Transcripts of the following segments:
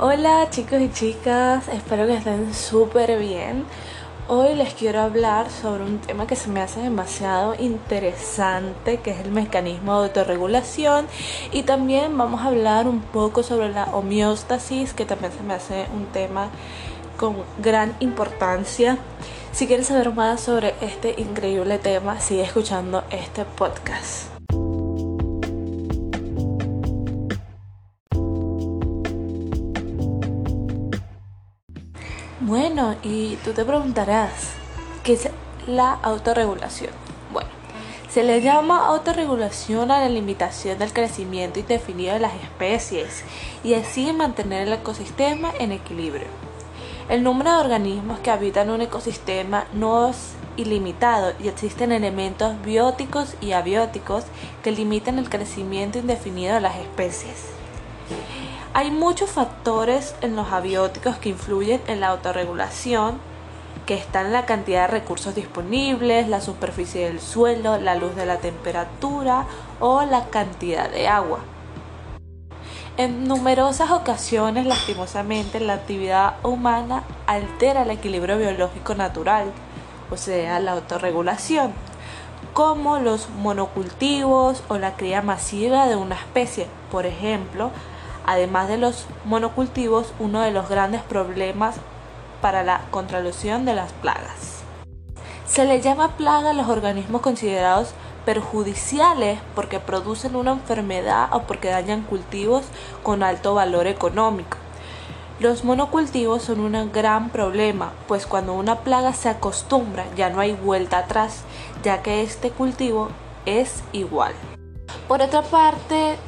Hola chicos y chicas, espero que estén súper bien. Hoy les quiero hablar sobre un tema que se me hace demasiado interesante, que es el mecanismo de autorregulación. Y también vamos a hablar un poco sobre la homeostasis, que también se me hace un tema con gran importancia. Si quieres saber más sobre este increíble tema, sigue escuchando este podcast. Bueno, y tú te preguntarás, ¿qué es la autorregulación? Bueno, se le llama autorregulación a la limitación del crecimiento indefinido de las especies y así mantener el ecosistema en equilibrio. El número de organismos que habitan un ecosistema no es ilimitado y existen elementos bióticos y abióticos que limitan el crecimiento indefinido de las especies. Hay muchos factores en los abióticos que influyen en la autorregulación, que están la cantidad de recursos disponibles, la superficie del suelo, la luz de la temperatura o la cantidad de agua. En numerosas ocasiones, lastimosamente, la actividad humana altera el equilibrio biológico natural, o sea, la autorregulación, como los monocultivos o la cría masiva de una especie. Por ejemplo, además de los monocultivos, uno de los grandes problemas para la contralución de las plagas. Se le llama plaga a los organismos considerados perjudiciales porque producen una enfermedad o porque dañan cultivos con alto valor económico. Los monocultivos son un gran problema, pues cuando una plaga se acostumbra ya no hay vuelta atrás, ya que este cultivo es igual. Por otra parte,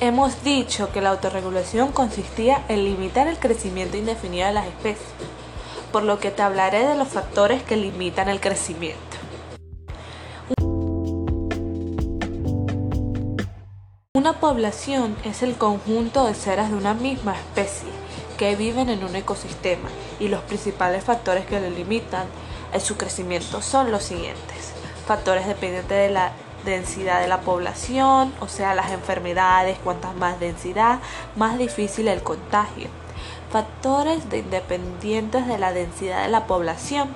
Hemos dicho que la autorregulación consistía en limitar el crecimiento indefinido de las especies, por lo que te hablaré de los factores que limitan el crecimiento. Una población es el conjunto de seres de una misma especie que viven en un ecosistema y los principales factores que lo limitan en su crecimiento son los siguientes. Factores dependientes de la densidad de la población, o sea, las enfermedades, cuantas más densidad, más difícil el contagio. Factores de independientes de la densidad de la población.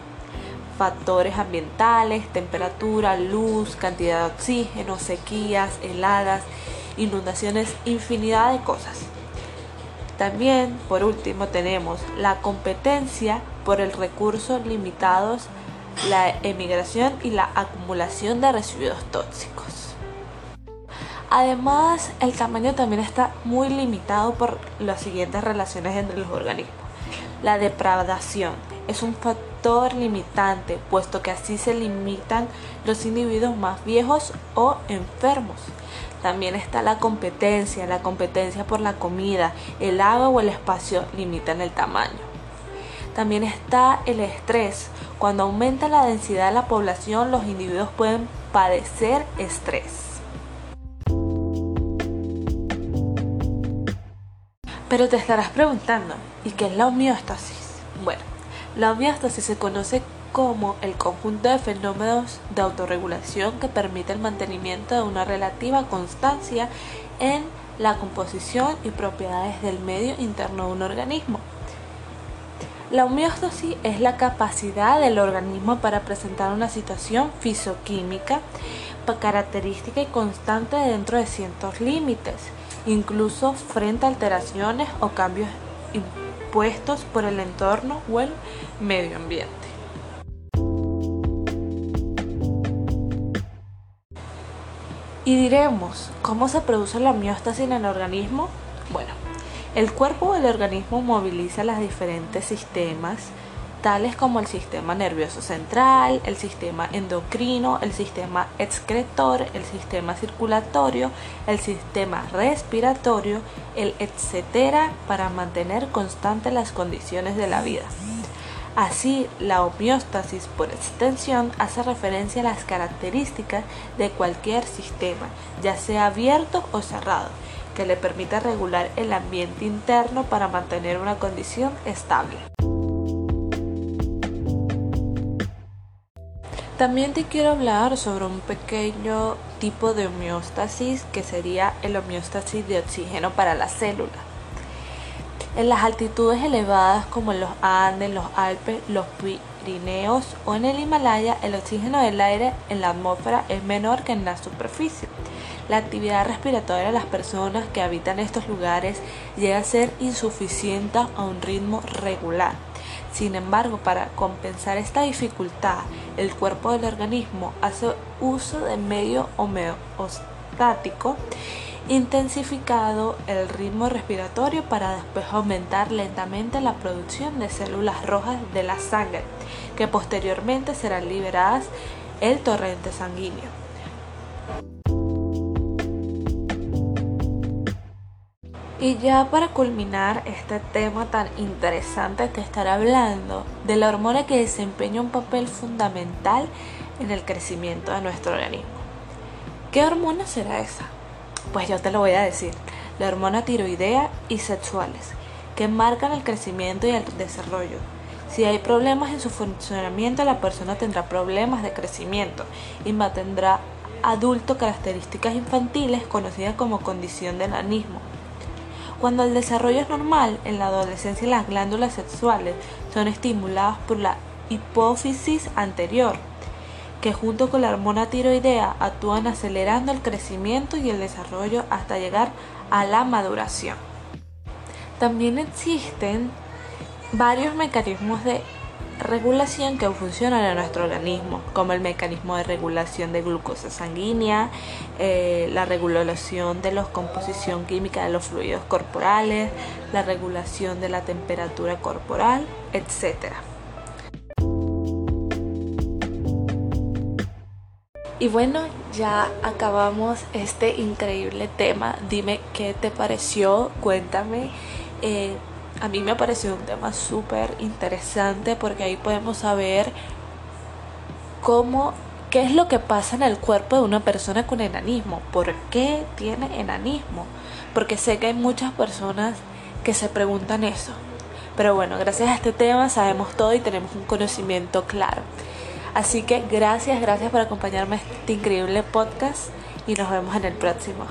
Factores ambientales, temperatura, luz, cantidad de oxígeno, sequías, heladas, inundaciones, infinidad de cosas. También, por último, tenemos la competencia por el recurso limitados la emigración y la acumulación de residuos tóxicos. Además, el tamaño también está muy limitado por las siguientes relaciones entre los organismos. La depredación es un factor limitante, puesto que así se limitan los individuos más viejos o enfermos. También está la competencia, la competencia por la comida, el agua o el espacio limitan el tamaño. También está el estrés. Cuando aumenta la densidad de la población, los individuos pueden padecer estrés. Pero te estarás preguntando, ¿y qué es la homeostasis? Bueno, la homeostasis se conoce como el conjunto de fenómenos de autorregulación que permite el mantenimiento de una relativa constancia en la composición y propiedades del medio interno de un organismo. La homeostasis es la capacidad del organismo para presentar una situación fisioquímica característica y constante dentro de ciertos límites, incluso frente a alteraciones o cambios impuestos por el entorno o el medio ambiente. Y diremos, ¿cómo se produce la homeostasis en el organismo? El cuerpo del organismo moviliza los diferentes sistemas, tales como el sistema nervioso central, el sistema endocrino, el sistema excretor, el sistema circulatorio, el sistema respiratorio, el etcétera, para mantener constantes las condiciones de la vida. Así, la homeostasis por extensión hace referencia a las características de cualquier sistema, ya sea abierto o cerrado, que le permita regular el ambiente interno para mantener una condición estable. También te quiero hablar sobre un pequeño tipo de homeostasis que sería el homeostasis de oxígeno para la célula. En las altitudes elevadas como en los Andes, los Alpes, los Pirineos o en el Himalaya, el oxígeno del aire en la atmósfera es menor que en la superficie. La actividad respiratoria de las personas que habitan estos lugares llega a ser insuficiente a un ritmo regular. Sin embargo, para compensar esta dificultad, el cuerpo del organismo hace uso de medio homeostático intensificado el ritmo respiratorio para después aumentar lentamente la producción de células rojas de la sangre, que posteriormente serán liberadas el torrente sanguíneo. Y ya para culminar este tema tan interesante te estaré hablando de la hormona que desempeña un papel fundamental en el crecimiento de nuestro organismo. ¿Qué hormona será esa? Pues yo te lo voy a decir, la hormona tiroidea y sexuales, que marcan el crecimiento y el desarrollo. Si hay problemas en su funcionamiento, la persona tendrá problemas de crecimiento y mantendrá adulto características infantiles conocidas como condición de nanismo. Cuando el desarrollo es normal, en la adolescencia las glándulas sexuales son estimuladas por la hipófisis anterior, que junto con la hormona tiroidea actúan acelerando el crecimiento y el desarrollo hasta llegar a la maduración. También existen varios mecanismos de regulación que funcionan en nuestro organismo, como el mecanismo de regulación de glucosa sanguínea, eh, la regulación de la composición química de los fluidos corporales, la regulación de la temperatura corporal, etc. Y bueno, ya acabamos este increíble tema. Dime qué te pareció, cuéntame. Eh, a mí me pareció un tema súper interesante porque ahí podemos saber cómo, qué es lo que pasa en el cuerpo de una persona con enanismo, por qué tiene enanismo, porque sé que hay muchas personas que se preguntan eso. Pero bueno, gracias a este tema sabemos todo y tenemos un conocimiento claro. Así que gracias, gracias por acompañarme en este increíble podcast y nos vemos en el próximo.